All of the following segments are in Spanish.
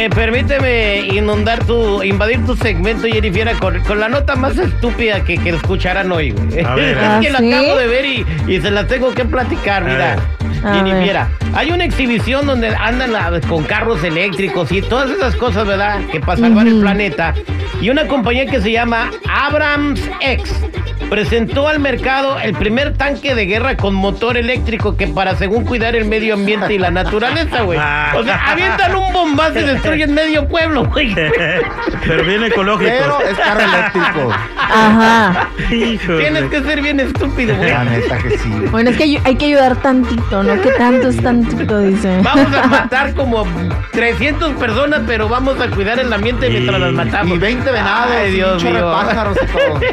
Eh, permíteme inundar tu, invadir tu segmento, Jennifer, con, con la nota más estúpida que, que escucharán hoy, güey. A ver, es ¿ah, que la sí? acabo de ver y, y se las tengo que platicar, mira. A Jennifer, hay una exhibición donde andan la- con carros eléctricos y todas esas cosas, ¿verdad? Que para salvar el planeta. Y una compañía que se llama Abrams X presentó al mercado el primer tanque de guerra con motor eléctrico que para según cuidar el medio ambiente y la naturaleza, güey. O sea, avientan un bombazo y destruyen medio pueblo, güey. Pero bien ecológico. Pero es carro eléctrico. Ajá. Híjole. Tienes que ser bien estúpido, güey. La neta que sí. Bueno, es que hay, que ayudar tantito, ¿no? ¿Qué tanto es tantito? Dice. Vamos a matar como 300 personas, pero vamos a cuidar el ambiente mientras las matamos. Y 20 venados, Ay, Dios mío. pájaros y todo.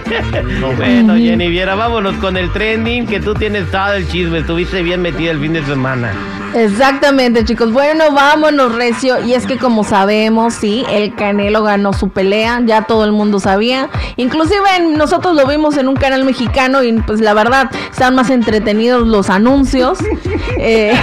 No, Bueno, Jenny Viera, vámonos con el trending, que tú tienes todo el chisme. Estuviste bien metida el fin de semana. Exactamente, chicos. Bueno, vámonos, Recio. Y es que como sabemos, sí, el Canelo ganó su pelea. Ya todo el mundo sabía. Inclusive nosotros lo vimos en un canal mexicano y pues la verdad, están más entretenidos los anuncios eh,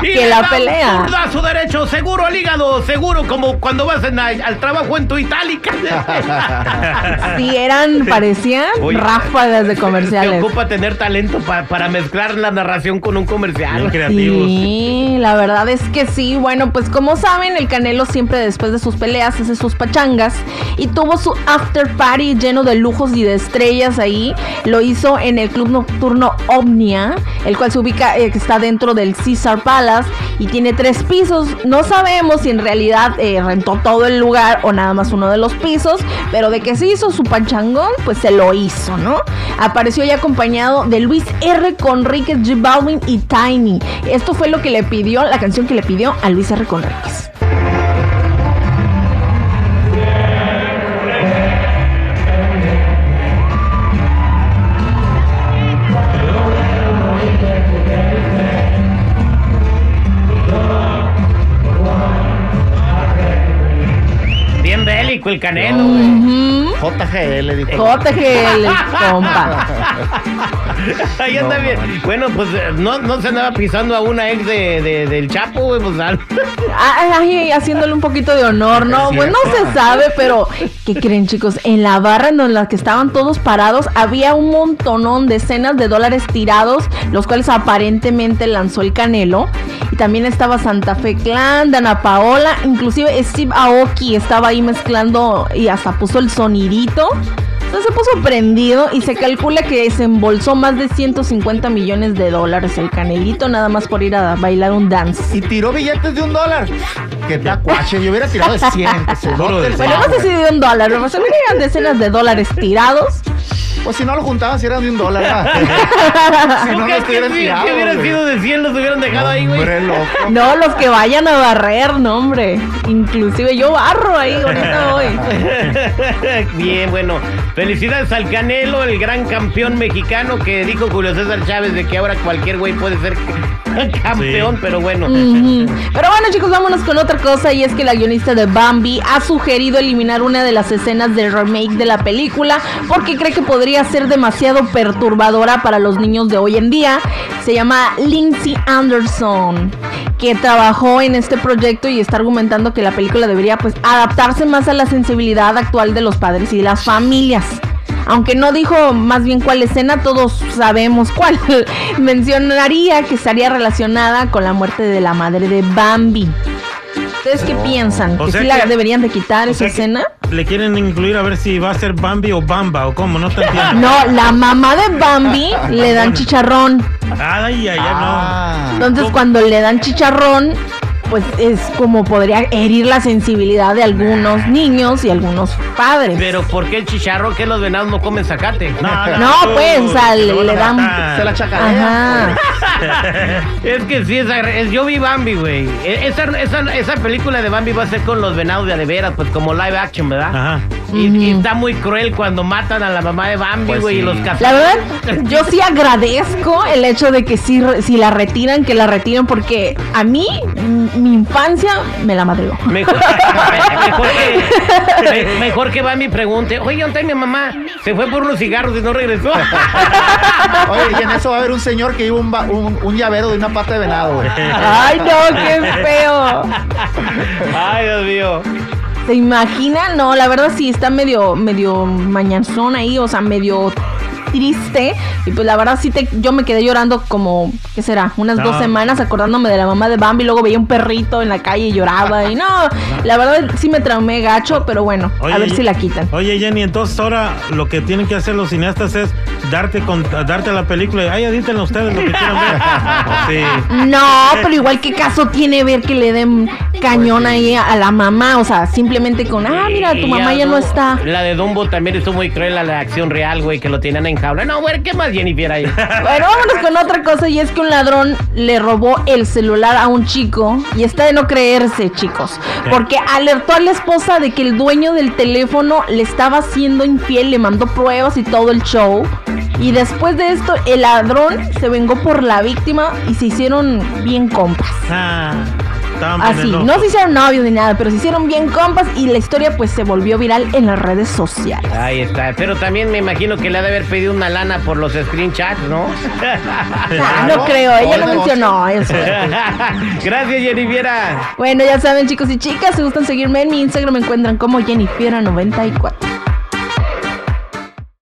que la pelea. A su derecho, seguro al hígado, seguro como cuando vas en al trabajo en tu itálica. Sí, eran, parecían Oye, ráfagas de Te comerciales. ocupa tener talento pa- para mezclar la narración con un comercial. Creativos. Sí, la verdad es que sí. Bueno, pues como saben, el Canelo siempre después de sus peleas hace sus pachangas y tuvo su after party lleno de lujos y de estrellas ahí. Lo hizo en el club nocturno Omnia, el cual se ubica, eh, que está dentro del Caesar Palace y tiene tres pisos. No sabemos si en realidad eh, rentó todo el lugar o nada más uno de los pisos, pero de que se hizo su pachangón, pues se lo hizo, ¿no? Apareció ya acompañado de Luis R. Conríquez, J Balvin y Tiny. Esto fue lo que le pidió, la canción que le pidió a Luis R. Conríquez. El canelo, güey. JGL dijo. JGL, compa. Ahí anda bien. Bueno, pues eh, no, no se andaba pisando a una ex de, de- del Chapo, güey, pues al- Ay, ay, haciéndole un poquito de honor, ¿no? Es Pues no se sabe, pero ¿qué creen, chicos? En la barra en la que estaban todos parados había un montonón, decenas de dólares tirados, los cuales aparentemente lanzó el Canelo. Y también estaba Santa Fe Clan, Dana Paola, inclusive Steve Aoki estaba ahí mezclando y hasta puso el sonidito. Entonces se puso prendido y se calcula que se embolsó más de 150 millones de dólares el canelito nada más por ir a bailar un dance. Y tiró billetes de un dólar. Que tacuache. Yo hubiera tirado de 100. Que se Bueno, no sé si de un dólar, pero se verían decenas de dólares tirados. Pues si no lo juntaban, si eran de un dólar. ¿verdad? si ¿Tú no, no estuvieran si, tirados. si hubieran sido de 100 los hubieran dejado ahí, güey? No, los que vayan a barrer, no, hombre. Inclusive yo barro ahí, ahorita voy. Bien, bueno. Felicidades al Canelo, el gran campeón mexicano que dijo Julio César Chávez de que ahora cualquier güey puede ser campeón, Sí. pero bueno. Pero bueno, chicos, vámonos con otra cosa. Y es que la guionista de Bambi ha sugerido eliminar una de las escenas del remake de la película porque cree que podría ser demasiado perturbadora para los niños de hoy en día. Se llama Lindsay Anderson, que trabajó en este proyecto y está argumentando que la película debería pues adaptarse más a la sensibilidad actual de los padres y de las familias. Aunque no dijo más bien cuál escena, todos sabemos cuál. Mencionaría que estaría relacionada con la muerte de la madre de Bambi. ¿Ustedes qué piensan? O ¿Que sea sí la que- deberían de quitar O esa sea que escena? Le quieren incluir a ver si va a ser Bambi o Bamba o cómo, no te entiendo. No, la mamá de Bambi le dan chicharrón. Ay, ay, ay, Ah. Entonces cuando le dan chicharrón, pues es como podría herir la sensibilidad de algunos niños y algunos padres. Pero ¿por qué el chicharro que los venados no comen zacate? no. No, pues, o sea, te le- dan-. Se la chacarrea. Ajá. Es que sí, esa, es- yo vi Bambi, güey. E- Esa, esa, esa película de Bambi va a ser con los venados de veras, pues como live action, ¿verdad? Ajá. Y, y está muy cruel cuando matan a la mamá de Bambi, Pues güey, sí. y los cazan. La verdad, yo sí agradezco el hecho de que sí, si la retiran, que la retiren, porque a mí, mi infancia me la madrió. Mejor, mejor, que, me- mejor que Bambi pregunte, oye, ¿dónde mi mamá? Se fue por unos cigarros y no regresó. Oye, y en eso va a haber un señor que lleva un, un, un llavero de una pata de venado, güey. Ay, no, qué feo. Ay, Dios mío. ¿Se imagina? No, la verdad sí está medio, medio mañanzón ahí, o sea, medio triste. Y pues la verdad sí te, yo me quedé llorando como, ¿qué será? Unas No. dos semanas acordándome de la mamá de Bambi. Luego veía un perrito en la calle y lloraba. Y no, la verdad sí me traumé gacho, pero bueno, a ver si la quitan. Oye, Jenny, entonces ahora lo que tienen que hacer los cineastas es darte con, darte la película y ay, edítenla ustedes lo que quieran ver. Sí. No, pero igual qué caso tiene ver que le den cañón ahí a la mamá, o sea, simplemente con, ah, mira, tu mamá ya no está. La de Dumbo también estuvo muy cruel, la de acción real, güey, que lo tenían en jaula. No, güey, ¿qué más Jennifer ahí? Bueno, vámonos con otra cosa y es que un ladrón le robó el celular a un chico y está de no creerse, chicos, porque alertó a la esposa de que el dueño del teléfono le estaba siendo infiel, le mandó pruebas y todo el show. Y después de esto, el ladrón se vengó por la víctima y se hicieron bien compas. Ah, estaban Así, no se hicieron novios ni nada, pero se hicieron bien compas y la historia pues se volvió viral en las redes sociales. Ahí está. Pero también me imagino que le ha de haber pedido una lana por los screenshots, ¿no? Ah, no creo, ella no mencionó eso. Gracias, Jennifer. Bueno, ya saben, chicos y chicas, si gustan seguirme en mi Instagram, me encuentran como Jennifiera94.